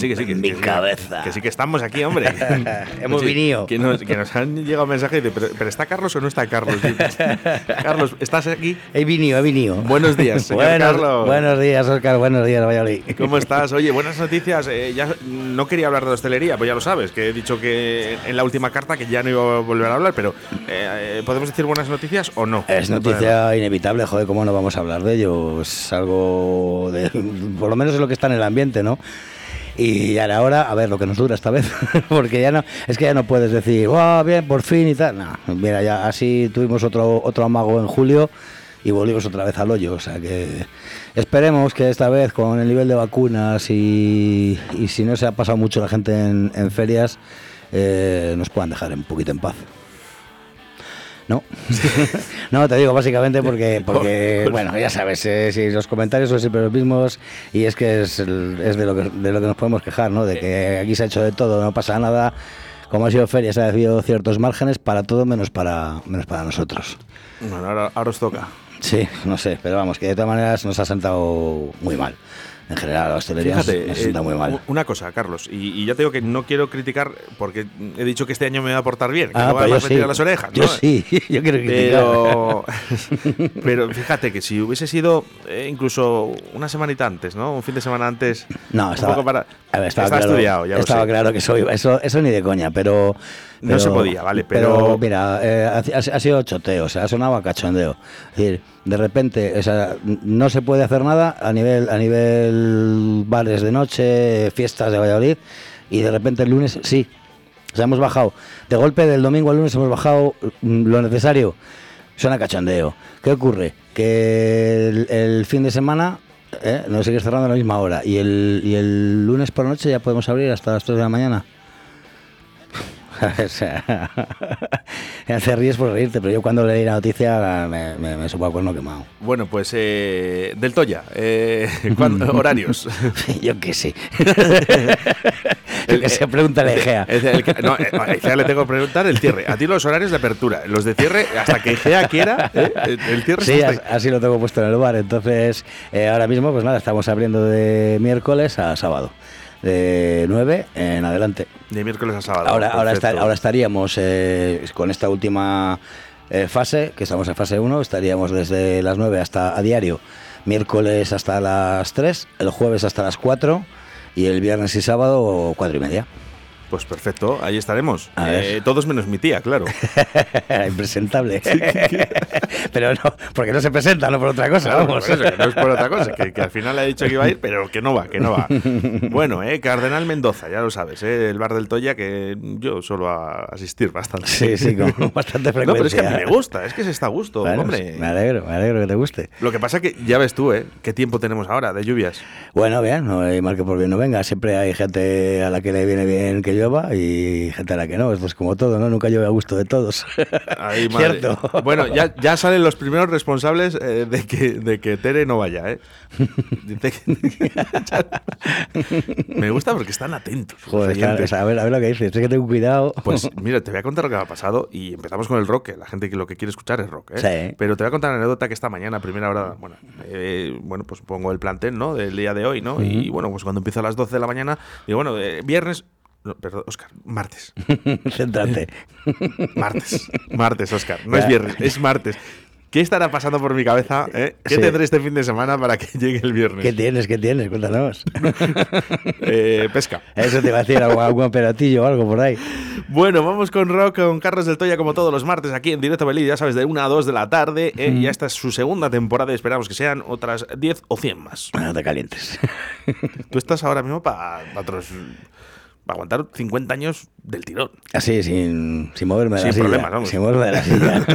Que sí, que sí, que mi que cabeza. Que sí que estamos aquí, hombre. Hemos Sí, venido. Que nos, que nos han llegado mensajes de, ¿pero, pero está Carlos o no está Carlos? Carlos, ¿estás aquí? He venido, he venido. Buenos días, señor buenos, Carlos. buenos días, Oscar. Buenos días, Valladolid. ¿Cómo estás? Oye, buenas noticias. Eh, ya no quería hablar de hostelería, pues ya lo sabes, que he dicho que en la última carta que ya no iba a volver a hablar, pero eh, ¿podemos decir buenas noticias o no? Es No noticia inevitable, joder, ¿cómo no vamos a hablar de ello? Es algo de. Por lo menos es lo que está en el ambiente, ¿no? Y ahora, ahora, a ver lo que nos dura esta vez, porque ya no, es que ya no puedes decir, ¡oh, bien, por fin y tal! No, mira, ya así tuvimos otro, otro amago en julio y volvimos otra vez al hoyo, o sea que esperemos que esta vez con el nivel de vacunas y, si no se ha pasado mucho la gente en, en ferias, eh, nos puedan dejar un poquito en paz. No, no te digo básicamente porque, porque bueno, ya sabes, eh, si los comentarios son siempre los mismos y es que es, es de, lo que de lo que nos podemos quejar, ¿no? De que aquí se ha hecho de todo, no pasa nada. Como ha sido feria, se ha habido ciertos márgenes para todo menos para, menos para nosotros. Bueno, ahora, ahora os toca. Sí, no sé, pero vamos, que de todas maneras nos ha sentado muy mal. En general, la hostelería Fíjate, nos eh, sienta muy mal. una cosa, Carlos, y, y ya te digo que no quiero criticar porque he dicho que este año me voy a portar bien, que Ah, no voy pues a meter sí. a las orejas. Yo ¿no? sí, yo quiero criticar. Pero, fíjate que si hubiese sido eh, incluso una semanita antes, ¿no? Un fin de semana antes. No, un estaba, poco para- a ver, estaba claro, estudiado, ya lo estaba sé. claro que soy eso, eso ni de coña, pero, No se podía, vale, pero- mira, eh, ha, sido choteo, o sea, ha sonado a cachondeo. Es decir, de repente, o sea, no se puede hacer nada a nivel, a nivel bares de noche, fiestas de Valladolid, y de repente el lunes sí. O sea, hemos bajado. De golpe del domingo al lunes hemos bajado mm, lo necesario. Suena cachondeo. ¿Qué ocurre? Que el, el fin de semana ¿eh? nos sigue cerrando a la misma hora. Y el, y el lunes por la noche ya podemos abrir hasta las 3 de la mañana. O sea, te ríes por reírte, pero yo cuando leí la noticia me, me, me supo a cuerno quemado. Bueno, pues eh, del Toya, eh, ¿cuándo- horarios. yo qué sé. el que se pregunta a Egea. El- el que- no, eh, a Egea le tengo que preguntar el cierre. A ti los horarios de apertura, los de cierre, hasta que Egea quiera, ¿eh? el, cierre Sí, así lo tengo puesto en el bar. Entonces, eh, ahora mismo, pues nada, estamos abriendo de miércoles a sábado. De 9 en adelante. de miércoles a sábado. Ahora, ahora, ahora estaríamos eh, con esta última eh, fase, que estamos en fase 1, estaríamos desde las 9 hasta a diario, miércoles hasta las 3, el jueves hasta las 4 y el viernes y sábado 4 y media. Pues perfecto, ahí estaremos. Eh, todos menos mi tía, claro. Impresentable. Pero no, porque no se presenta, no por otra cosa. Claro, vamos. por eso, que no es por otra cosa, que, que al final ha dicho que iba a ir, pero que no va, que no va. Bueno, eh, Cardenal Mendoza, ya lo sabes, eh, el bar del Toya, que yo suelo a asistir bastante. Sí, sí, con bastante frecuencia. No, pero es que a mí me gusta, es que se está a gusto, Bueno, hombre. Me alegro, me alegro que te guste. Lo que pasa que ya ves tú, ¿eh? ¿Qué tiempo tenemos ahora de lluvias? Bueno, bien, no hay mal que por bien no venga. Siempre hay gente a la que le viene bien que llueva y gente a la que no. Es como todo, ¿no? Nunca llueve a gusto de todos. Ay, madre. Cierto. Bueno, ya, ya salen los primeros responsables eh, de, que, de que Tere no vaya, ¿eh? Me gusta porque están atentos. Joder, a, ver, a ver lo que dices. Es que ten cuidado. Pues mira, te voy a contar lo que me ha pasado y empezamos con el rock, que la gente que lo que quiere escuchar es rock, ¿eh? Sí. Pero te voy a contar una anécdota que esta mañana, a primera hora, bueno, eh, bueno, pues pongo el plantel, ¿no? Del día de hoy, ¿no? Y bueno, pues cuando empiezo a las 12 de la mañana, digo, bueno, eh, viernes, no, perdón, Oscar, martes. Céntrate. Martes. Martes, Oscar. No es viernes, es martes. ¿Qué estará pasando por mi cabeza? eh? ¿Qué Sí. tendré este fin de semana para que llegue el viernes? ¿Qué tienes? ¿Qué tienes? Cuéntanos. Eh, pesca. Eso te iba a decir, algún, aperatillo o algo por ahí. Bueno, vamos con rock con Carlos del Toya como todos los martes aquí en Directo Belí, ya sabes, de 1 a 2 de la tarde. eh, y esta es su segunda temporada y esperamos que sean otras 10 o 100 más. No te calientes. Tú estás ahora mismo para otros... Aguantar 50 años del tirón. Así, sin, sin moverme de Sin la silla. problemas, vamos. Sin moverme de la silla.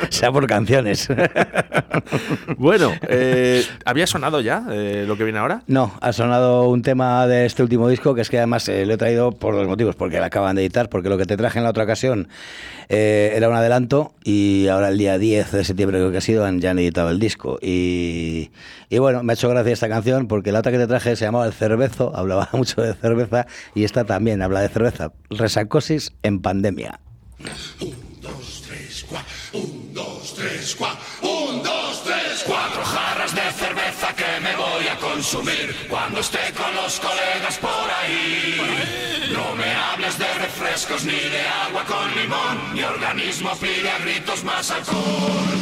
sea por canciones. Bueno, eh, ¿había sonado ya eh, lo que viene ahora? No, ha sonado un tema de este último disco que es que además eh, lo he traído por dos motivos, porque la acaban de editar, porque lo que te traje en la otra ocasión eh, era un adelanto y ahora el día 10 de septiembre creo que ha sido han, ya han editado el disco y, y bueno, me ha hecho gracia esta canción porque la otra que te traje se llamaba El Cervezo, hablaba mucho de cerveza y esta también habla de cerveza, resacosis en pandemia. Un, dos, tres, cuatro. Un, dos, tres, cuatro jarras de cerveza que me voy a consumir cuando esté con los colegas por ahí. No me hables de refrescos ni de agua con limón. Mi organismo pide a gritos más alcohol.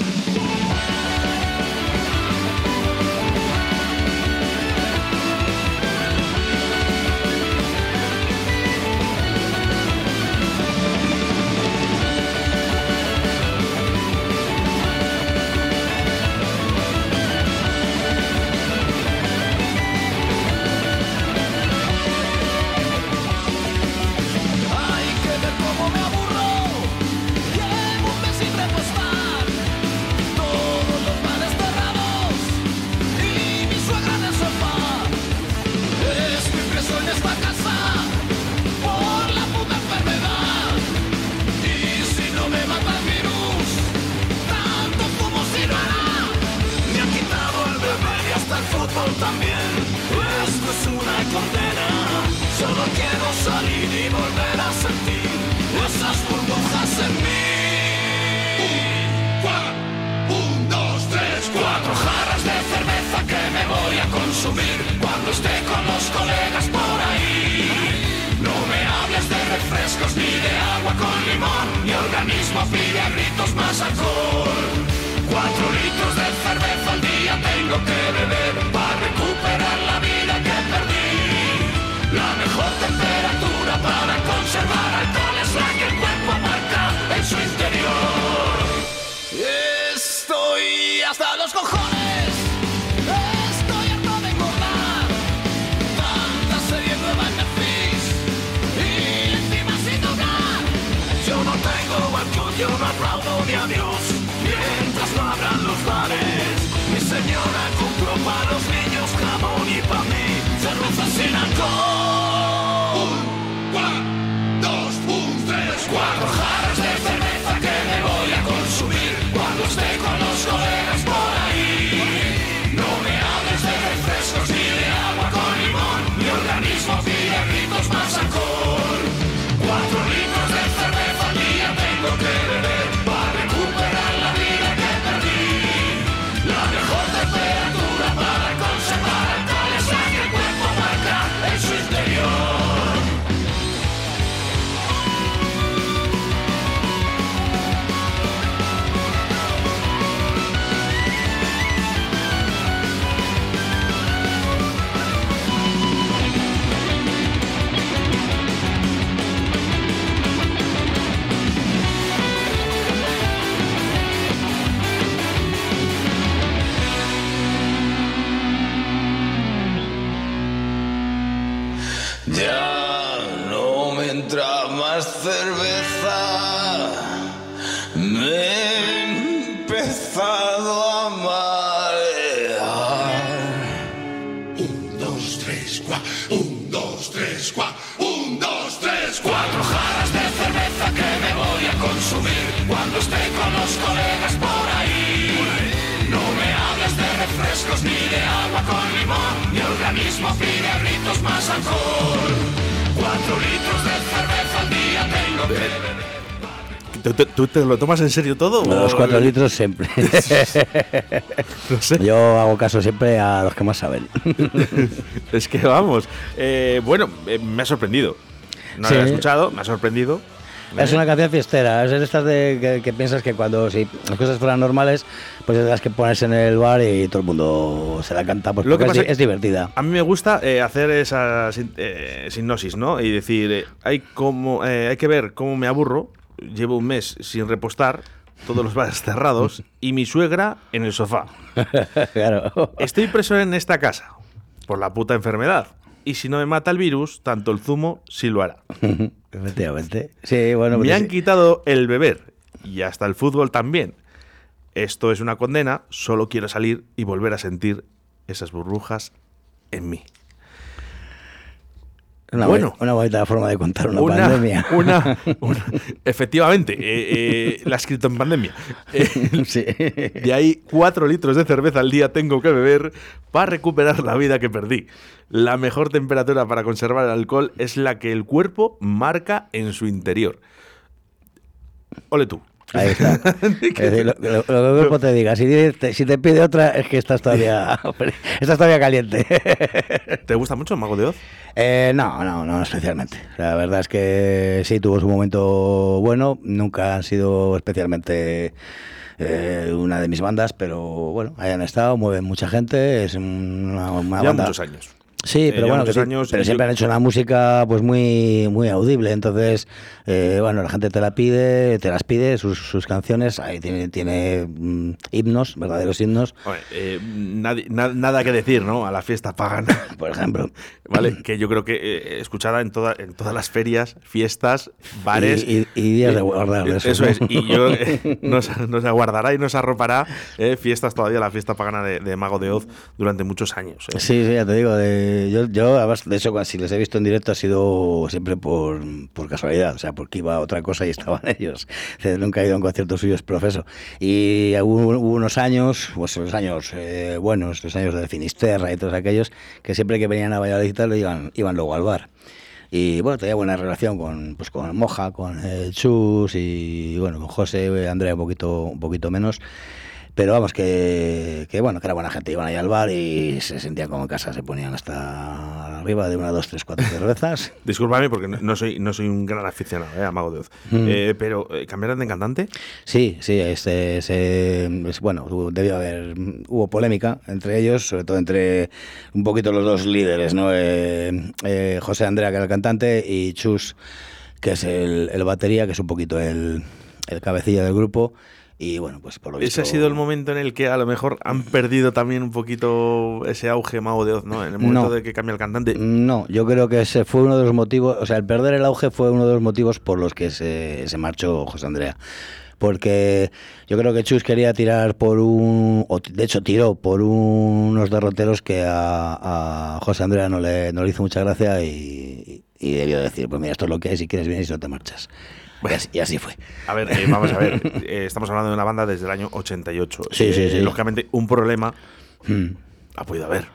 a los niños jamón y pan. Refrescos ni de agua con limón. Mi organismo pide a gritos más alcohol. Cuatro litros de cerveza al día tengo que beber. ¿Tú, tú- tú te lo tomas en serio todo? Los o- cuatro litros siempre. No sé. Yo hago caso siempre a los que más saben. Es que vamos. eh, bueno, eh, me ha sorprendido. No Sí. lo he escuchado, me ha sorprendido. Es una canción fiestera, es de estas de que, que piensas que cuando si las cosas fueran normales, pues las que pones en el bar y todo el mundo se la canta, pues Lo que es, pasa- es divertida. A mí me gusta eh, hacer esa eh, sinopsis, ¿no? Y decir, eh, hay, como, eh, hay que ver cómo me aburro. Llevo un mes sin repostar, todos los bares cerrados y mi suegra en el sofá. claro. Estoy preso en esta casa por la puta enfermedad. Y si no me mata el virus, tanto el zumo sí lo hará. Efectivamente. Sí, bueno, me pues han sí. quitado el beber y hasta el fútbol también. Esto es una condena, solo quiero salir y volver a sentir esas burbujas en mí. Una, bueno. una bonita forma de contar una, Una- pandemia. una- una- efectivamente, eh, eh, la ha escrito en pandemia. Eh, sí. de ahí cuatro litros de cerveza al día tengo que beber para recuperar la vida que perdí. La mejor temperatura para conservar el alcohol es la que el cuerpo marca en su interior. Ole tú. Ahí está. Es decir, lo, lo- lo el te diga, si te, si te pide otra, es que estás todavía, estás todavía caliente. ¿Te gusta mucho Mago de Oz? Eh, no, no, no especialmente. La verdad es que sí tuvo su momento bueno. Nunca han sido especialmente eh, una de mis bandas, pero bueno, ahí han estado, mueven mucha gente. Es una, una Lleva banda. muchos años. Sí, Eh, pero bueno, que muchos sí, años pero siempre yo- han hecho una música pues muy muy audible, entonces eh, bueno, la gente te la pide, te las pide sus, sus canciones, ahí tiene tiene mm, himnos, verdaderos himnos, Hombre, eh, nadie- na- nada que decir, ¿no? A la fiesta pagana. por ejemplo. ¿Vale? Que yo creo que eh, escuchada en, toda, en todas las ferias, fiestas, bares. Y, y- y días de guardar Eso, es, y yo eh, nos, nos aguardará y nos arropará eh, fiestas todavía, la fiesta pagana de, de Mago de Oz durante muchos años. eh. Sí, sí, ya te digo. de- yo, yo, además, de hecho, si les he visto en directo ha sido siempre por, por casualidad, o sea, porque iba a otra cosa y estaban ellos. O sea, nunca he ido a un concierto suyo, es profeso. Y hubo, hubo unos años, pues los años eh, buenos, los años de Finisterra y todos aquellos, que siempre que venían a Valladolid y tal, iban, iban luego al bar. Y bueno, tenía buena relación con, pues, con Moja, con el Chus y bueno, con José, Andrea un poquito, un poquito menos. Pero vamos, que, que bueno, que era buena gente. Iban ahí al bar y se sentían como en casa, se ponían hasta arriba de una, dos, tres, cuatro cervezas. Discúlpame porque no, no soy, no soy un gran aficionado eh, a Mago de Oz. Mm. Eh, pero, eh, ¿cambiaron de cantante? Sí, sí, este, se- es- bueno, hubo- debió haber, hubo polémica entre ellos, sobre todo entre un poquito los dos líderes, ¿no? Eh, eh, José Andrea, que era el cantante, y Chus, que es el, el batería, que es un poquito el, el cabecilla del grupo. Y bueno, pues por lo visto... Ese ha sido el momento en el que a lo mejor han perdido también un poquito ese auge Mago de Oz, ¿no? En el momento No. de que cambia el cantante. No, yo creo que ese fue uno de los motivos, o sea, el perder el auge fue uno de los motivos por los que se, se marchó José Andrea. Porque yo creo que Chus quería tirar por un, o de hecho tiró por unos derroteros que a, a José Andrea no le, no le hizo mucha gracia y, y debió decir, pues mira, esto es lo que es, si quieres vienes y si no te marchas. Y así, y así fue. A ver, eh, vamos a ver. eh, estamos hablando de una banda desde el año 88. Sí, sí, Eh, sí. Lógicamente, un problema Hmm. ha podido haber.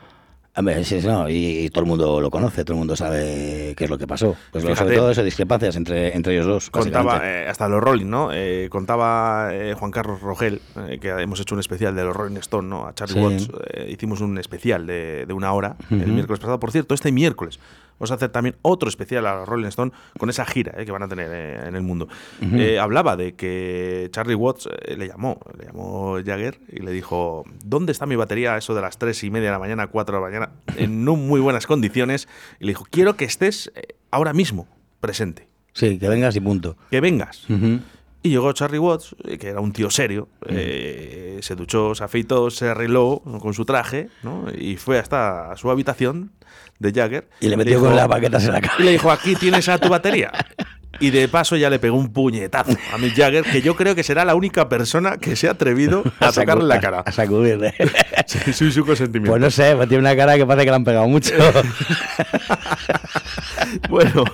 Hombre, sí, sí, no, y, y todo el mundo lo conoce, todo el mundo sabe qué es lo que pasó. Pues lo- sobre Fíjate. todo eso, discrepancias entre, entre ellos dos. Contaba, eh, hasta los Rolling, ¿no? Eh, contaba eh, Juan Carlos Rogel, que hemos hecho un especial de los Rolling Stone, ¿no? A Charlie Sí. Watts. hicimos un especial de, de una hora el Ujú. miércoles pasado. Por cierto, este miércoles vamos a hacer también otro especial a Rolling Stone con esa gira eh, que van a tener eh, en el mundo. Eh, hablaba de que Charlie Watts le llamó, le llamó Jagger y le dijo, ¿dónde está mi batería? Eso de las tres y media de la mañana, 4 de la mañana, en no muy buenas condiciones. Y le dijo, quiero que estés ahora mismo presente, Sí, que vengas y punto. que vengas. Ujú. Y llegó Charlie Watts, eh, que era un tío serio, eh, se duchó, se afeitó, se arregló con su traje, ¿no? Y fue hasta su habitación de Jagger. Y le metió con las baquetas en la cara. Y le dijo, aquí tienes a tu batería. Y de paso ya le pegó un puñetazo a Mick Jagger, que yo creo que será la única persona que se ha atrevido a tocarle la cara. A sacudirle. Sí, sí, su consentimiento. Pues no sé, pues tiene una cara que parece que le han pegado mucho. Bueno,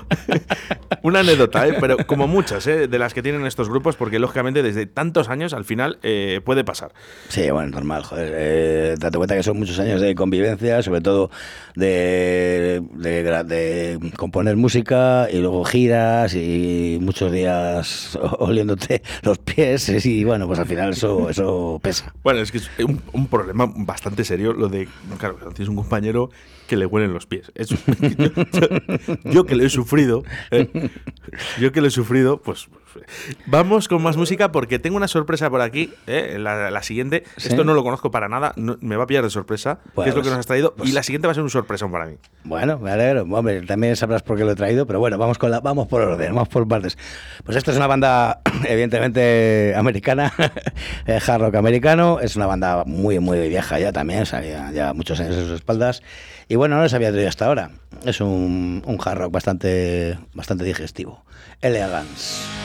una anécdota, ¿eh? pero como muchas ¿eh? de las que tienen estos grupos, porque lógicamente desde tantos años al final eh, puede pasar. Sí, bueno, normal, joder. Eh, date cuenta que son muchos años de convivencia, sobre todo de, de, gra- de componer música y luego giras y muchos días oliéndote los pies y bueno, pues al final eso, eso pesa. Bueno, es que es un, problema bastante serio lo de, claro, tienes un compañero que le huelen los pies. Yo, que lo he sufrido, ¿eh? yo que lo he sufrido, pues, vamos con más música porque tengo una sorpresa por aquí, ¿eh? la, la siguiente. ¿Sí? Esto no lo conozco para nada, no- me va a pillar de sorpresa, Bueno, que es lo que pues- nos has traído, pues- y la siguiente va a ser un sorpresón para mí. Bueno, me alegro. Hombre, también sabrás por qué lo he traído, pero bueno, vamos con la, vamos por orden, vamos por partes. Pues esto es una banda, evidentemente, americana, eh, hard rock americano. Es una banda muy, muy vieja ya también, o sea, ya, ya muchos años en sus espaldas. Y bueno, no les había traído hasta ahora. Es un, un hard rock bastante, bastante digestivo. Elegance.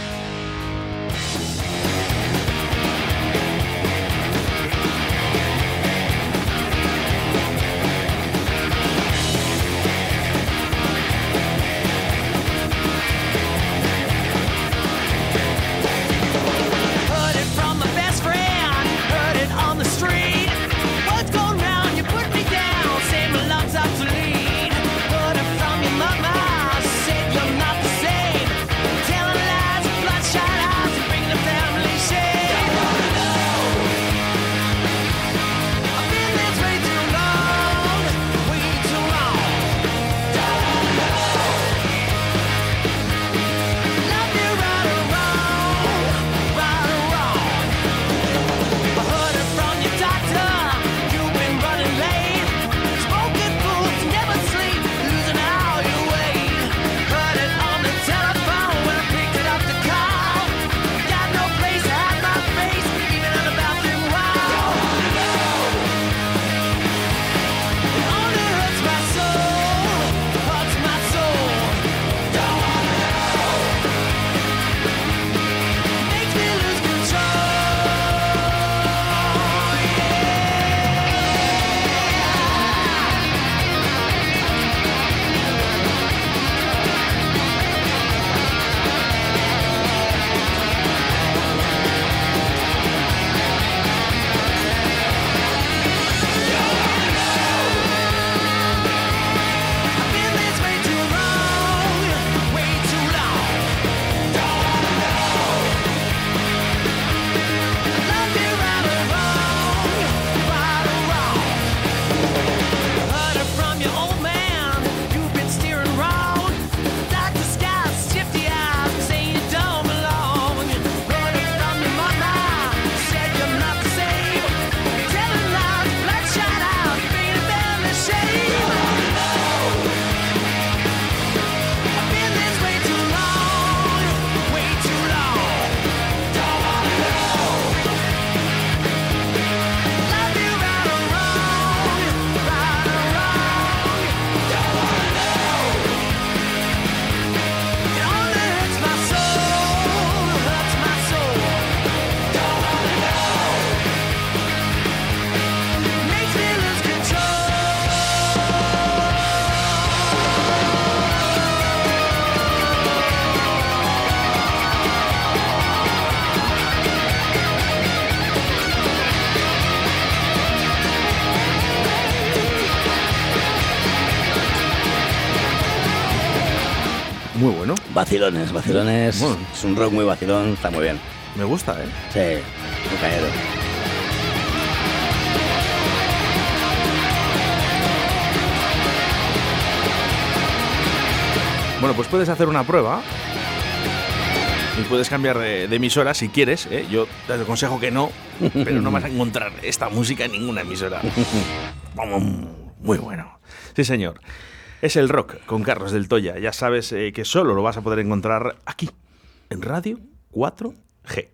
Muy bueno, Vacilones, vacilones. Bueno. Es un rock muy vacilón, está muy bien. me gusta, ¿eh? Sí, muy cañero. Bueno, pues puedes hacer una prueba y puedes cambiar de, de emisora si quieres. ¿eh? Yo te aconsejo que no, pero no vas a encontrar esta música en ninguna emisora. Muy bueno. Sí, señor. Es el rock con Carlos del Toya. Ya sabes eh, que solo lo vas a poder encontrar aquí, en Radio 4G.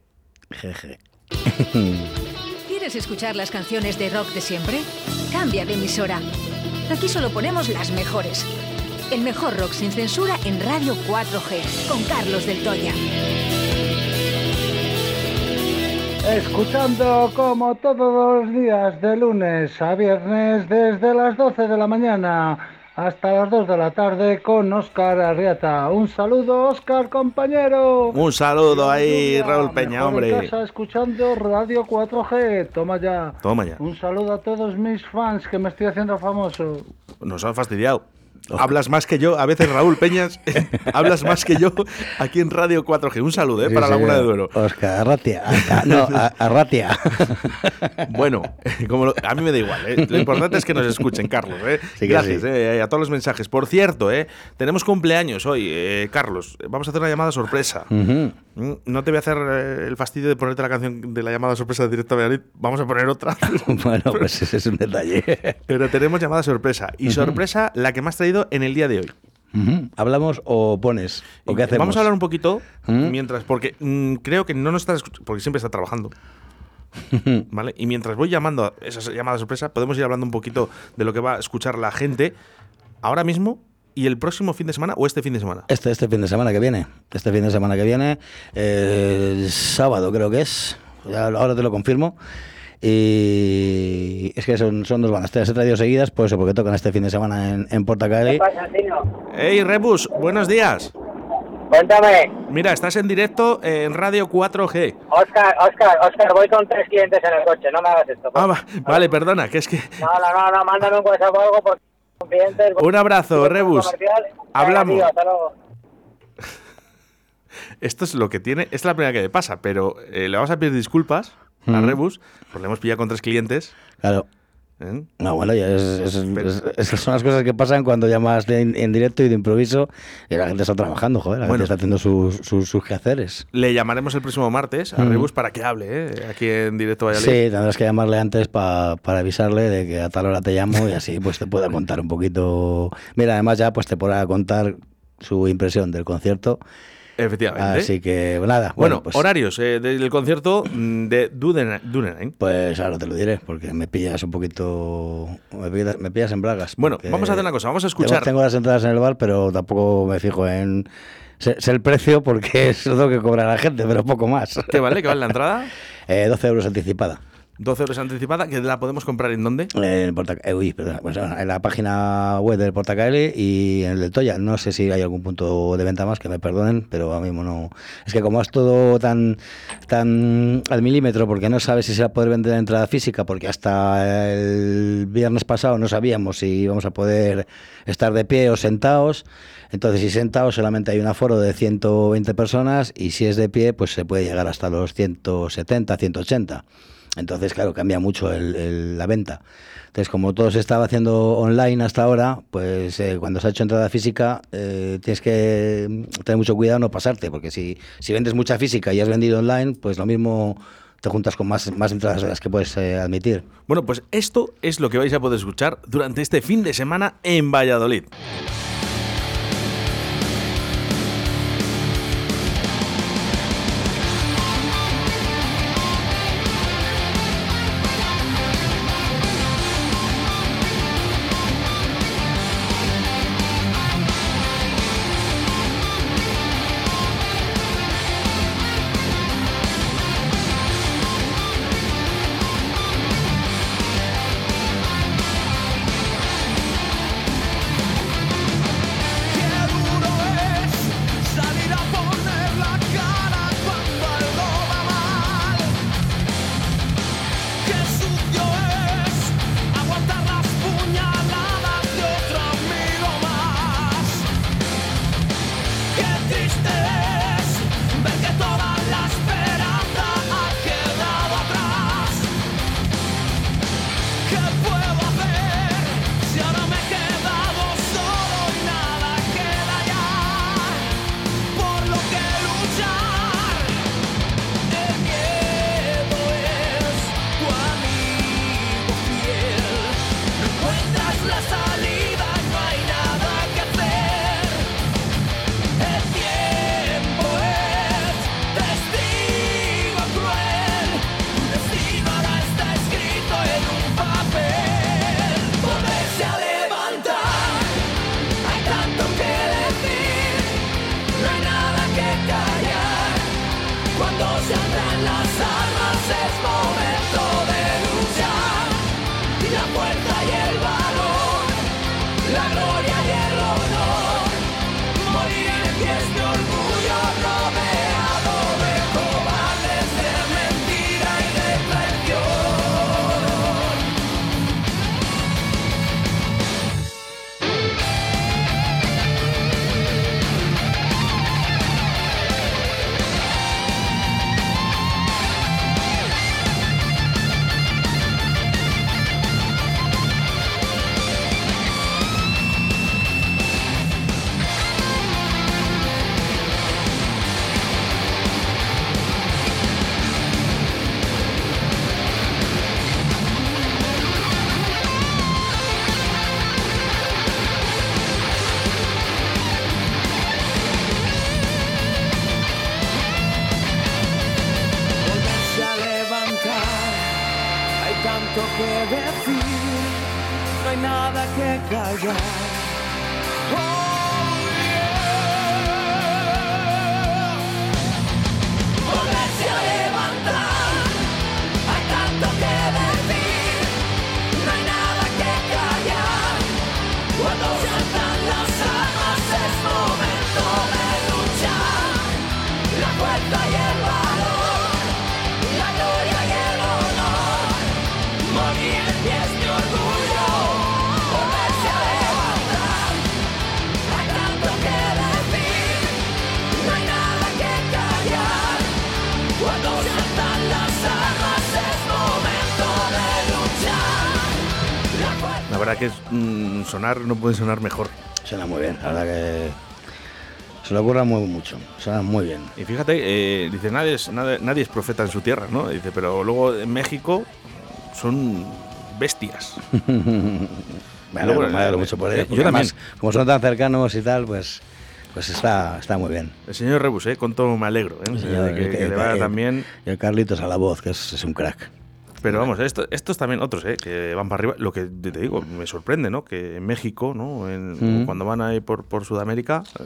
Jeje. ¿Quieres escuchar las canciones de rock de siempre? Cambia de emisora. Aquí solo ponemos las mejores. El mejor rock sin censura en Radio 4G, con Carlos del Toya. Escuchando como todos los días de lunes a viernes desde las 12 de la mañana hasta las 2 de la tarde con Óscar Arriata. Un saludo, Óscar, compañero. Un saludo ahí, Raúl Peña, mejor en hombre. casa escuchando Radio 4G. Toma ya. Toma ya. Un saludo a todos mis fans que me estoy haciendo famoso. Nos han fastidiado. Hablas más que yo, a veces Raúl Peñas, hablas más que yo aquí en Radio 4G. Un saludo, ¿eh? Sí, para Laguna de. Duero. Oscar Arratia. No, Arratia. Bueno, como lo- a mí me da igual, ¿eh? lo importante es que nos escuchen, Carlos. ¿eh? Sí Gracias. ¿eh? a todos los mensajes. Por cierto, ¿eh? tenemos cumpleaños hoy, eh, Carlos. Vamos a hacer una llamada sorpresa. No te voy a hacer eh, el fastidio de ponerte la canción de la llamada sorpresa de directo a Valladolid. Vamos a poner otra. Bueno, pues ese es un detalle. Pero tenemos llamada sorpresa. Y sorpresa la que me has traído en el día de hoy. ¿Hablamos o pones? ¿O qué hacemos? Vamos a hablar un poquito ¿Mm? mientras, porque mm, creo que no nos estás escuchando, porque siempre está trabajando. ¿Vale? Y mientras voy llamando a esa llamada sorpresa, podemos ir hablando un poquito de lo que va a escuchar la gente ahora mismo y el próximo fin de semana o este fin de semana. Este, este fin de semana que viene. Este fin de semana que viene. eh, el sábado creo que es. Ya ahora te lo confirmo. Y es que son, son dos bandas. Te las he traído seguidas, por eso, porque tocan este fin de semana en, en Portacaeli. Hey Rebus, buenos días. Cuéntame, Mira, estás en directo en Radio 4G. Oscar, Oscar, Oscar, voy con tres clientes en el coche, no me hagas esto. Ah, va- vale, perdona, que es que No, no, no, no, mándame un WhatsApp o algo porque clientes. Un abrazo, Rebus. Venga, Hablamos. tío, hasta luego. esto es lo que tiene, esta es la primera que me pasa, pero eh, le vamos a pedir disculpas a Mm. Rebus, porque le hemos pillado con tres clientes. Claro. ¿Eh? No, bueno, ya es, es- es- esas son las cosas que pasan cuando llamas de- en directo y de improviso y la gente está trabajando, joder, la Bueno. gente está haciendo sus, sus, sus quehaceres. Le llamaremos el próximo martes a Mm. Rebus para que hable ¿eh? aquí en directo Valladolid. Sí, tendrás que llamarle antes pa- para avisarle de que a tal hora te llamo y así pues te pueda contar un poquito. Mira, además ya pues te podrá contar su impresión del concierto. Efectivamente. Así que nada, bueno, bueno, pues, horarios eh, del concierto mm, de Duden- Dunenheim. pues ahora te lo diré porque me pillas un poquito, me pillas, me pillas en bragas. Bueno, vamos a hacer una cosa, vamos a escuchar. Tengo, las entradas en el bar, pero tampoco me fijo en sé, sé el precio porque es lo que cobra la gente, pero poco más. ¿Qué vale? ¿Qué vale la entrada? Eh, 12 euros anticipada. 12 euros anticipada, que la podemos comprar en dónde? En, eh, uy, pues, en la página web del Portacaeli y en el del Toya. No sé si hay algún punto de venta más, que me perdonen, pero ahora mismo no. Es que como es todo tan, tan al milímetro, porque no sabes si se va a poder vender la entrada física, porque hasta el viernes pasado no sabíamos si íbamos a poder estar de pie o sentados. Entonces, si sentados solamente hay un aforo de 120 personas y si es de pie, pues se puede llegar hasta los 170, 180. Entonces, claro, cambia mucho el- el- la venta. Entonces, como todo se estaba haciendo online hasta ahora, pues eh, cuando se ha hecho entrada física, eh, tienes que mm, tener mucho cuidado no pasarte, porque si, si vendes mucha física y has vendido online, pues lo mismo te juntas con más, más entradas de las que puedes eh, admitir. Bueno, pues esto es lo que vais a poder escuchar durante este fin de semana en Valladolid. La verdad que es, mm, sonar no puede sonar mejor. Suena muy bien, la verdad que se le ocurra muy mucho, suena muy bien. Y fíjate, eh, dice, nadie es, nadie, nadie es profeta en su tierra, ¿no? Dice, pero luego en México son bestias. Me alegro, me alegro eh, mucho por eh, ello. yo porque además, también. como son tan cercanos y tal, pues, pues está, está muy bien. El señor Rebus, ¿eh? Con todo me alegro, ¿eh? Señor, que, el- que el- le vaya bien. Y el Carlitos a la voz, que es, es un crack. Pero vamos, esto, estos también otros, ¿eh? Que van para arriba. Lo que te digo, me sorprende, ¿no? Que en México, ¿no? En- Mm. Cuando van ahí por, por Sudamérica, eh,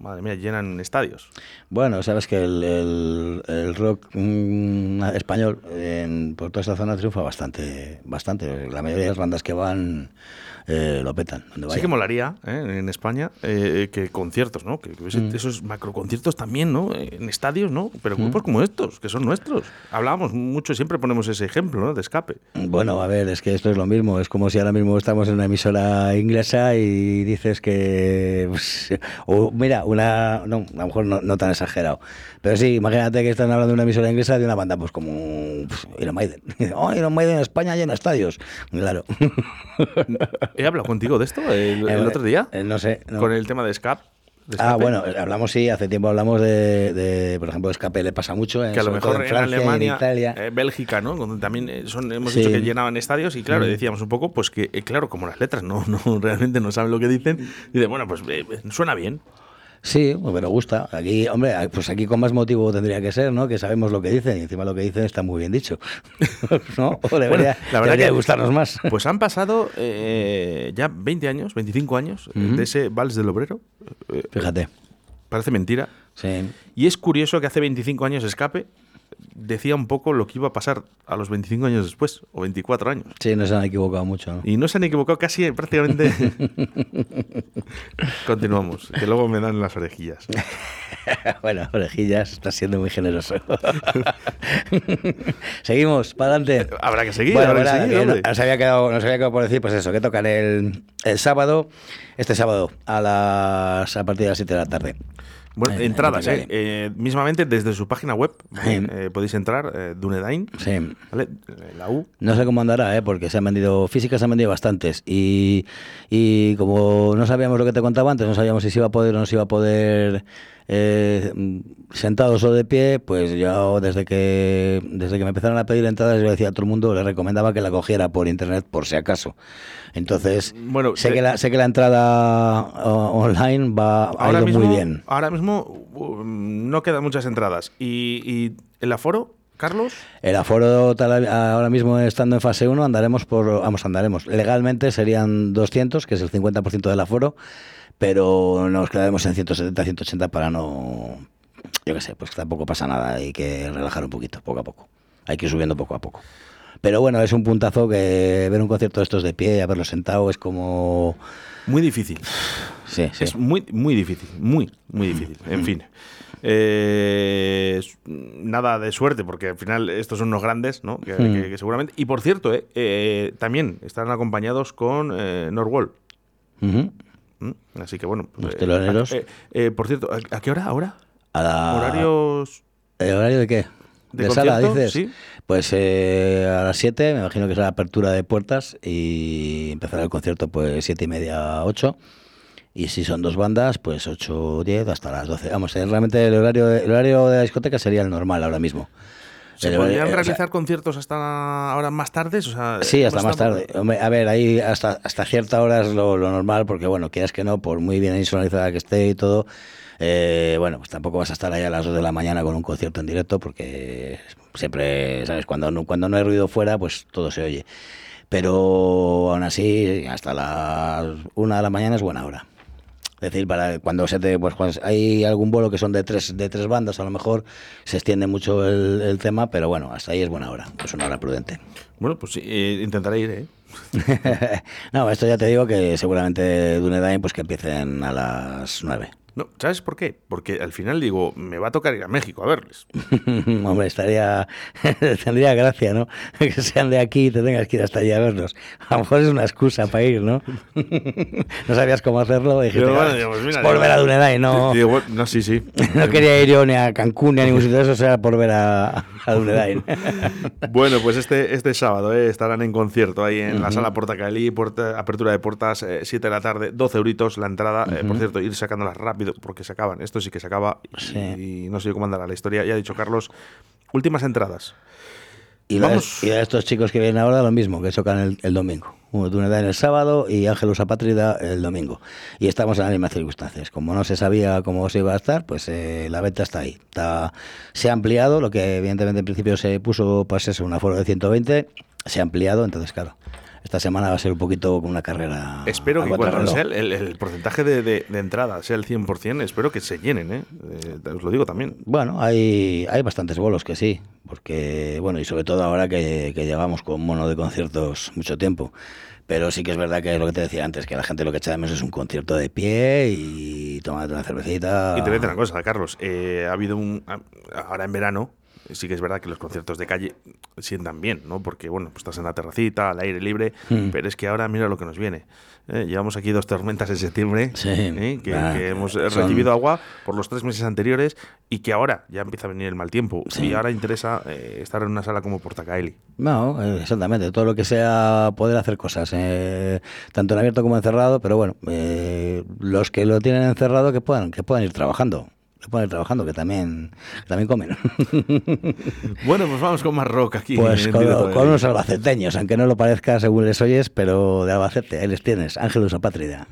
madre mía, llenan estadios. Bueno, sabes que el, el- el rock mm, español en, por toda esta zona triunfa bastante, bastante. La mayoría de las bandas que van eh, lo petan. Donde Sí que molaría, ¿eh? En España, eh, que conciertos, ¿no? Que, que hubiese Mm. esos macroconciertos también, ¿no? En estadios, ¿no? Pero grupos como estos, que son nuestros. Hablábamos mucho, siempre ponemos ese ejemplo, ¿no? De escape. Bueno, a ver, es que esto es lo mismo. Es como si ahora mismo estamos en una emisora inglesa y dices que. pues, o mira, una. No, a lo mejor no, no tan exagerado. Pero sí, imagínate que están hablando de una emisora inglesa de una banda, pues como. pues, Iron Maiden. Oh, Iron Maiden en España llena estadios. Claro. He hablado contigo de esto el, el Eh, otro día. eh, no sé. no. Con el tema de escape. de Ah, bueno, hablamos, sí, hace tiempo hablamos de, de, por ejemplo, Escape le pasa mucho. eh, que a lo mejor en, Francia y Alemania, en Italia. eh, Bélgica, ¿no? Donde también son, hemos Sí. dicho que llenaban estadios y claro, Mm. decíamos un poco, pues que, eh, claro, como las letras no, no realmente no saben lo que dicen, dice, bueno, pues eh, suena bien. Sí, pero gusta. Aquí, hombre, pues aquí con más motivo tendría que ser, ¿no? Que sabemos lo que dicen y encima lo que dicen está muy bien dicho. ¿No? O debería, Bueno, la verdad debería que- gustarnos más. Pues han pasado eh, ya 20 años, 25 años eh, de ese Vals del Obrero. Eh, Fíjate. Parece mentira. Sí. Y es curioso que hace 25 años Escape decía un poco lo que iba a pasar a los 25 años después, o 24 años. Sí, no se han equivocado mucho. ¿no? Y no se han equivocado casi eh, prácticamente. Continuamos, que luego me dan las orejillas. bueno, orejillas, estás siendo muy generoso. Seguimos, para adelante. Habrá que seguir, Bueno, habrá que seguir, nos, había quedado, nos había quedado por decir, pues eso, que tocan el, el sábado, este sábado, a las a partir de las 7 de la tarde. Bueno, En- entradas, en eh, eh, mismamente desde su página web. Sí. Eh, podéis entrar, eh, Dunedain, Sí. ¿vale? Eh, la U. No sé cómo andará, ¿eh? porque se han vendido, físicas se han vendido bastantes. Y, y como no sabíamos lo que te contaba antes, no sabíamos si se iba a poder o no se iba a poder eh, sentados o de pie, pues yo desde que desde que me empezaron a pedir entradas, yo decía a todo el mundo, le recomendaba que la cogiera por internet por si acaso. Entonces, Bueno, sé, de- que la, sé que la entrada online va, ha Ahora ido mismo, muy bien. ahora mismo uh, no quedan muchas entradas. ¿Y, y el aforo, Carlos? El aforo tal- ahora mismo estando en fase 1 andaremos por vamos andaremos legalmente serían 200 que es el 50% del aforo pero nos quedaremos en 170 180 para no yo qué sé pues tampoco pasa nada hay que relajar un poquito poco a poco hay que ir subiendo poco a poco Pero bueno, es un puntazo que ver un concierto de estos de pie y haberlo sentado es como... Muy difícil. Sí, sí. Es muy, muy difícil. Muy, muy difícil. En fin. Eh, nada de suerte, porque al final estos son unos grandes, ¿no? Que, Mm. que- que seguramente. Y por cierto, eh, eh, también están acompañados con eh, Norwall. ¿Mm? Así que bueno. pues, Los eh, teloneros. eh, eh, por cierto, ¿a, qué hora ahora? A la- ¿Horarios ¿El horario de qué? de, ¿De, sala, dices? Sí. Pues eh, a las 7, me imagino que será la apertura de puertas y empezará el concierto pues 7 y media, 8. Y si son dos bandas, pues 8, 10 hasta las 12. Vamos, eh, realmente el horario, de, el horario de la discoteca sería el normal ahora mismo. ¿Se podrían o sea, realizar conciertos hasta ahora más tardes? O sea, Sí, ¿hemos hasta más tarde. Hombre, a ver, ahí hasta, hasta cierta hora es lo, lo normal, porque bueno, quieras que no, por muy bien insonorizada que esté y todo, eh, bueno, pues tampoco vas a estar ahí a las 2 de la mañana con un concierto en directo, porque siempre, ¿sabes? Cuando no, cuando no hay ruido fuera, pues todo se oye. Pero aún así, hasta las 1 de la mañana es buena hora. Es decir, para cuando se te, pues hay algún vuelo que son de tres, de tres bandas, a lo mejor se extiende mucho el, el tema, pero bueno, hasta ahí es buena hora, es una hora prudente. Bueno, pues sí, eh, intentaré ir, ¿eh? no, esto ya te digo que seguramente Dunedain pues que empiecen a las 9. No, ¿sabes por qué? Porque al final digo, me va a tocar ir a México a verles. Hombre, estaría tendría gracia, ¿no? Que sean de aquí y te tengas que ir hasta allí a verlos. A lo mejor es una excusa para ir, ¿no? no sabías cómo hacerlo, dijiste, Pero bueno, "Ah, digo, pues mira, por digo, ver a Dunedain, no. digo, no, sí, sí. No quería ir yo ni a Cancún ni a ningún sitio de eso, será por ver a, a Dunedain. Bueno, pues este, este sábado ¿eh? estarán en concierto ahí en la Ujú. sala Porta Caelí, puerta- apertura de puertas, 7 de la tarde, 12 euritos la entrada. Eh, por cierto, ir sacándolas rápido porque se acaban. Esto sí que se acaba y, y no sé cómo andará la historia. Ya ha dicho Carlos, últimas entradas. Y, la- Vamos. y a estos chicos que vienen ahora lo mismo, que tocan el, el domingo. Uno Dunedain el sábado y Ángelus Apátrida el domingo. Y estamos en las mismas circunstancias. Como no se sabía cómo se iba a estar, pues eh, la venta está ahí. Está, se ha ampliado, lo que evidentemente en principio se puso pues eso, un aforo de 120, se ha ampliado, entonces claro, esta semana va a ser un poquito con una carrera. Espero que cuando sea el, el- el porcentaje de, de, de entrada sea el 100%, espero que se llenen, ¿eh? Eh, os lo digo también. Bueno, hay, hay bastantes bolos que sí, porque, bueno, y sobre todo ahora que, que llevamos con mono de conciertos mucho tiempo. Pero sí que es verdad que es lo que te decía antes, que la gente lo que echa de menos es un concierto de pie y tomarte una cervecita. Y te voy a decir una cosa, Carlos. eh, ha habido un. Ahora en verano, sí que es verdad que los conciertos de calle sientan bien, ¿no? Porque, bueno, pues estás en la terracita, al aire libre, Mm. pero es que ahora mira lo que nos viene. ¿eh? llevamos aquí dos tormentas en septiembre, ¿eh? que, Ah, que hemos son- recibido agua por los tres meses anteriores y que ahora ya empieza a venir el mal tiempo. Sí. Y ahora interesa eh, estar en una sala como Portacaeli. No, exactamente, todo lo que sea poder hacer cosas, eh, tanto en abierto como encerrado, pero bueno, eh, los que lo tienen encerrado que puedan, que puedan ir trabajando, puedan ir trabajando, que también, que también comen. Bueno, pues vamos con más rock aquí. Pues con, de- con unos albaceteños, aunque no lo parezca según les oyes, pero de Albacete, ahí les tienes, Ángelus Apátrida.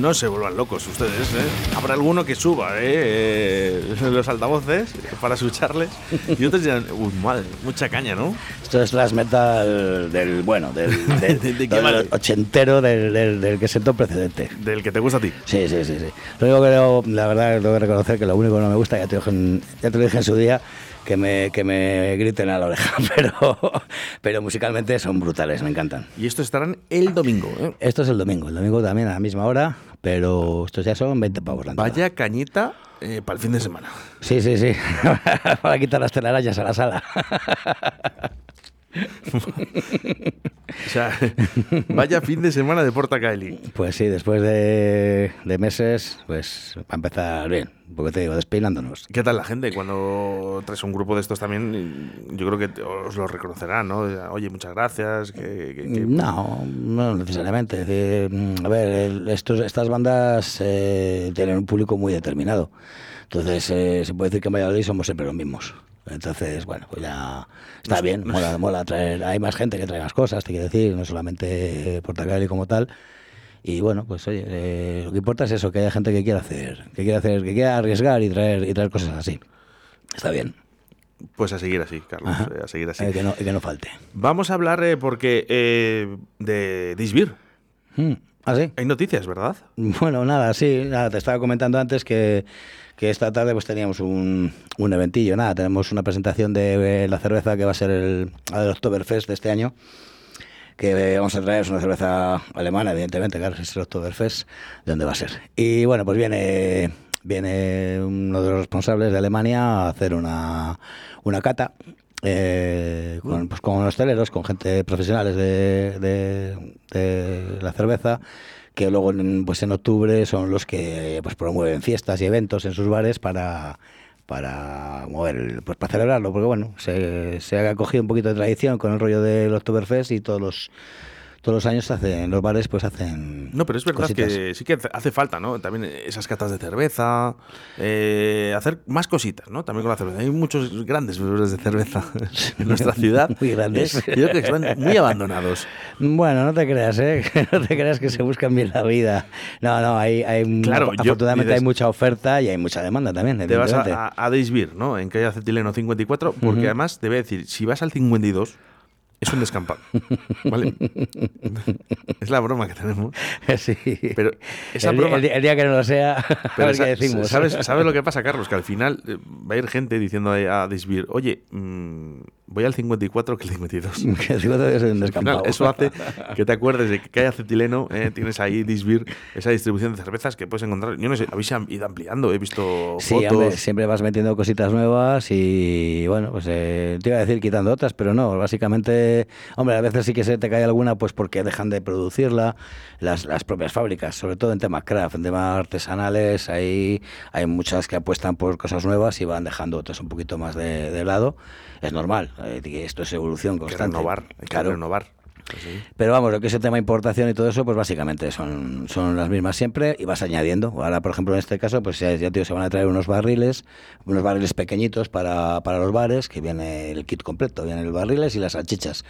No se vuelvan locos ustedes, ¿eh? Habrá alguno que suba, ¿eh? los altavoces para escucharles y otros dirán, uy, madre, mucha caña, ¿no? Esto es las metal del bueno, del, del, ochentero del, que sentó precedente. Del que te gusta a ti. Sí, sí, sí, sí. Lo único que no- la verdad tengo que reconocer que lo único que no me gusta, ya te, lo dije en- ya te lo dije en su día, que me, que me griten a la oreja, pero, pero musicalmente son brutales, me encantan. Y estos estarán el domingo, ¿eh? Esto es el domingo, el domingo también a la misma hora, pero estos ya son 20 pavos la. Vaya cañita eh, para el fin de semana. Sí, sí, sí, para quitar las telarañas a la sala. O sea, vaya fin de semana de Porta Caeli. Pues sí, después de, de meses, pues va a empezar bien, porque te digo, despeinándonos. ¿Qué tal la gente cuando traes un grupo de estos también? Yo creo que os lo reconocerán, ¿no? Oye, muchas gracias. Que, que- que- No, no necesariamente. Decir, mm, a ver, estos, estas bandas eh, tienen un público muy determinado. Entonces, eh, se puede decir que en Valladolid somos siempre los mismos. Entonces, bueno, pues ya está bien, mola, mola traer. Hay más gente que trae más cosas, te quiero decir, no solamente Portacaeli como tal. Y bueno, pues oye, eh, lo que importa es eso, que haya gente que quiera hacer, que quiera hacer, que quiera arriesgar y traer, y traer cosas así. Está bien. Pues a seguir así, Carlos, Ajá. eh, a seguir así. Eh, que, no, que no falte. Vamos a hablar eh, porque eh, de Disbir. Mm, ¿Ah, sí? Hay noticias, ¿verdad? Bueno, nada, sí, nada, te estaba comentando antes que, que esta tarde pues teníamos un, un eventillo, nada, tenemos una presentación de eh, la cerveza que va a ser el, del Oktoberfest de este año, que eh, vamos a traer es una cerveza alemana, evidentemente, claro, es el Oktoberfest, ¿de dónde va a ser? Y bueno, pues viene, viene uno de los responsables de Alemania a hacer una, una cata. eh, con, pues, con hosteleros, con gente profesionales de- de la cerveza, que luego en, pues en octubre son los que pues promueven fiestas y eventos en sus bares para para mover pues para celebrarlo porque bueno se, se ha cogido un poquito de tradición con el rollo del Oktoberfest y todos los todos los años hacen los bares pues hacen No, pero es verdad cositas. que sí que hace- falta, ¿no? También esas catas de cerveza, eh, hacer más cositas, ¿no? También con la cerveza. Hay muchos grandes bebedores de cerveza en nuestra ciudad. Muy grandes. Yo creo que están muy abandonados. Bueno, no te creas, ¿eh? No te creas que se buscan bien la vida. No, no, hay, hay Claro, yo- afortunadamente dices- hay mucha oferta y hay mucha demanda también. Te vas a, a, a Deisbir, ¿no? En calle acetileno 54, porque Ujú. además te voy a decir, si vas al 52, es un descampado. ¿Vale? es la broma que tenemos. Sí. Pero esa el, día- broma. el día, el día que no lo sea, a ver qué decimos. ¿sabes, ¿Sabes lo que pasa, Carlos? Que al final eh, va a ir gente diciendo a Disbir, oye, mm, voy al 54 que el 52. Que el 52 es un Al final, eso hace que te acuerdes de que hay acetileno, eh, tienes ahí Disbir, esa distribución de cervezas que puedes encontrar. Yo no sé, habéis ido ampliando, he visto Sí, fotos. hombre, siempre vas metiendo cositas nuevas y bueno, pues eh, te iba a decir quitando otras, pero no, básicamente, hombre, a veces sí que se te cae alguna pues porque dejan de producirla las, las propias fábricas, sobre todo en temas craft, en temas artesanales, hay, hay muchas que apuestan por cosas nuevas y van dejando otras un poquito más de, de lado. Es normal, eh, que esto es evolución Hay que constante. renovar, hay que Claro. renovar. Pues sí. Pero vamos, lo que es el tema importación y todo eso, pues básicamente son, son las mismas siempre y vas añadiendo. Ahora, por ejemplo, en este caso, pues ya, ya digo, se van a traer unos barriles, unos barriles pequeñitos para, para los bares, que viene el kit completo, vienen los barriles y las salchichas.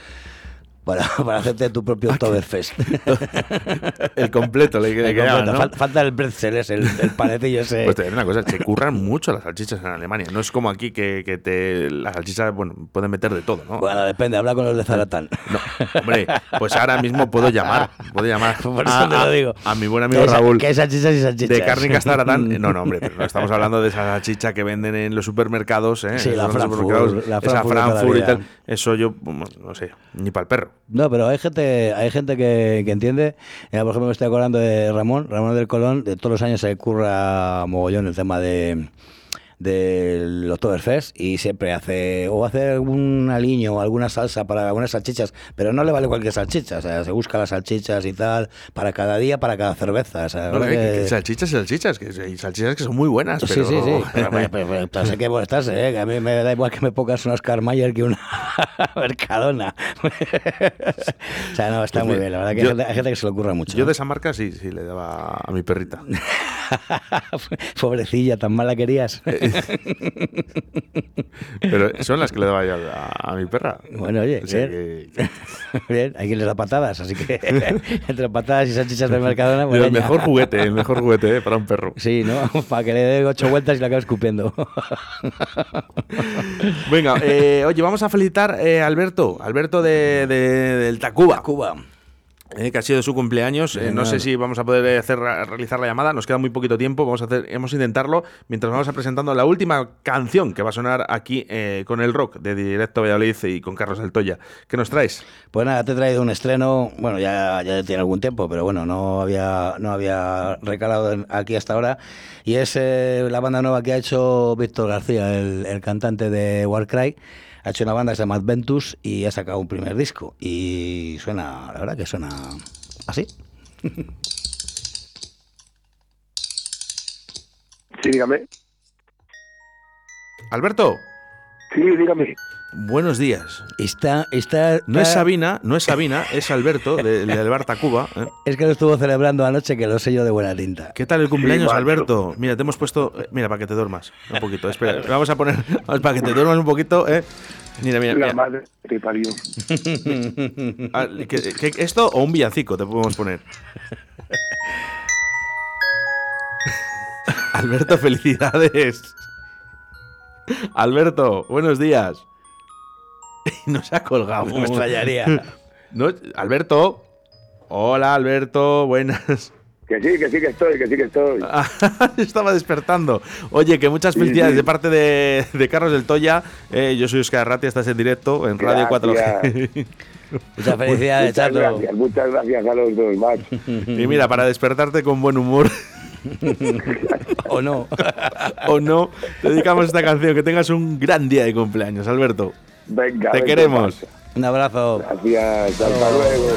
Para, para hacerte tu propio Oktoberfest. El completo le, le El queda, completo. ¿no? Fal- Falta el pretzel, ese, el, el ese. Pues te diré una cosa, se curran mucho las salchichas en Alemania. No es como aquí que, que te las salchichas, bueno, pueden meter de todo, ¿no? Bueno, depende, habla con los de Zaratán. No, hombre, pues ahora mismo puedo llamar, puedo llamar Por eso a, te lo a- digo. a mi buen amigo Raúl Que hay salchichas y salchichas. de Carne Castaratán. No, no, hombre, pero no estamos hablando de esa salchicha que venden en los supermercados, ¿eh? Sí, la Frankfurt, la esa Frankfurt la Frankfurt y tal. Eso yo, bueno, no sé, ni para el perro. No, pero hay gente, hay gente que, que entiende. Por ejemplo, me estoy acordando de Ramón, Ramón del Colón, de todos los años se curra mogollón el tema de del Oktoberfest y siempre hace o hace algún aliño o alguna salsa para algunas salchichas, pero no le vale cualquier salchicha, o sea, se busca las salchichas y tal para cada día, para cada cerveza, o sea, No, la verdad que- que- que salchichas y salchichas, que hay salchichas que son muy bueas, Sí, pero... sí, sí. Pero, pero, pero, pero sé que molestarse, ¿eh? que a mí me da igual que me pongas una Oscar Mayer que una Mercadona. o sea, no, está Pues muy bien. La verdad que yo- hay, gente, hay gente que se le ocurra mucho. Yo ¿no? de esa marca sí, sí, le daba a mi perrita. Pobrecilla, tan mala querías. Pero son las que le daba yo a, a mi perra. Bueno, oye, O sea bien. que- Bien, hay quien les da patadas, así que entre patadas y salchichas del Mercadona. el mejor juguete, el mejor juguete eh, para un perro. Sí, ¿no? Para que le dé ocho vueltas y la acabe escupiendo. Venga, eh, oye, vamos a felicitar eh, a Alberto, Alberto de, de- del Tacuba. Cuba. Eh, que ha sido su cumpleaños. Eh, no sé si vamos a poder eh, hacer, realizar la llamada. Nos queda muy poquito tiempo. Vamos a hacer, hemos a intentarlo mientras vamos a presentando la última canción que va a sonar aquí eh, con el rock de Directo Valladolid y con Carlos del Toya. ¿Qué nos traes? Pues nada, te he traído un estreno, bueno, ya, ya tiene algún tiempo, pero bueno, no había, no había recalado aquí hasta ahora. Y es eh, la banda nueva que ha hecho Víctor García, el, el cantante de Warcry. Ha hecho una banda que se llama Adventus y ha sacado un primer disco. Y suena, la verdad que suena así. Sí, dígame. Alberto, Sí, dígame. Buenos días. Está, está, No es Sabina, no es Sabina, es Alberto de- del bar Tacuba. ¿eh? Es que lo estuvo celebrando anoche, que lo sé yo de buena tinta. ¿Qué tal el cumpleaños. Alberto? Mira, te hemos puesto. eh, Mira, para que te duermas. Un poquito. Espera, vamos a poner. vamos, para que te duermas un poquito, ¿eh? Mira, mira. La mira. madre que parió. Ah, ¿qué- qué- ¿Esto o un villancico te podemos poner? Alberto, felicidades. Alberto, buenos días. Nos ha colgado. Me extrañaría. No, Alberto. Hola, Alberto. Buenas. Que sí, que sí que estoy, que sí que estoy. Estaba despertando. Oye, que muchas felicidades sí. de parte de, de Carlos del Toya. Eh, yo soy Oscar Ratti, estás en directo en Radio 4G. Muchas felicidades, muchas Chato. gracias, muchas gracias a los dos, macho. y mira, para despertarte con buen humor ¿O no? o no, te dedicamos esta canción. Que tengas un gran día de cumpleaños, Alberto. Venga. Te venga, queremos. Un abrazo. Gracias, hasta luego.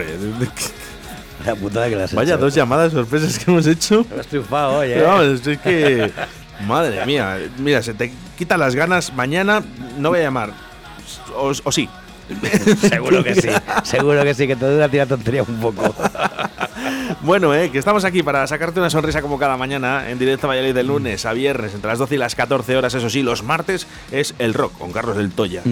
Hombre. La putada que las Vaya hecho. dos llamadas sorpresas que hemos hecho. Has triunfado hoy, ¿eh? Pero vamos, es que. Madre mía. Mira, se te quitan las ganas. Mañana no voy a llamar. O, o sí. Seguro que sí. Seguro que sí, que te dura tirar tontería un poco. Bueno, eh, que estamos aquí para sacarte una sonrisa como cada mañana en directo a Valladolid de lunes a viernes entre las 12 y las 14 horas. Eso sí, los martes es el rock con Carlos del Toya.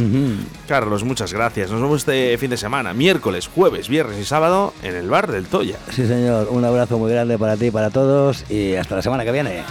Carlos, muchas gracias. Nos vemos este fin de semana, miércoles, jueves, viernes y sábado en el bar del Toya. Sí, señor. Un abrazo muy grande para ti y para todos. Y hasta la semana que viene.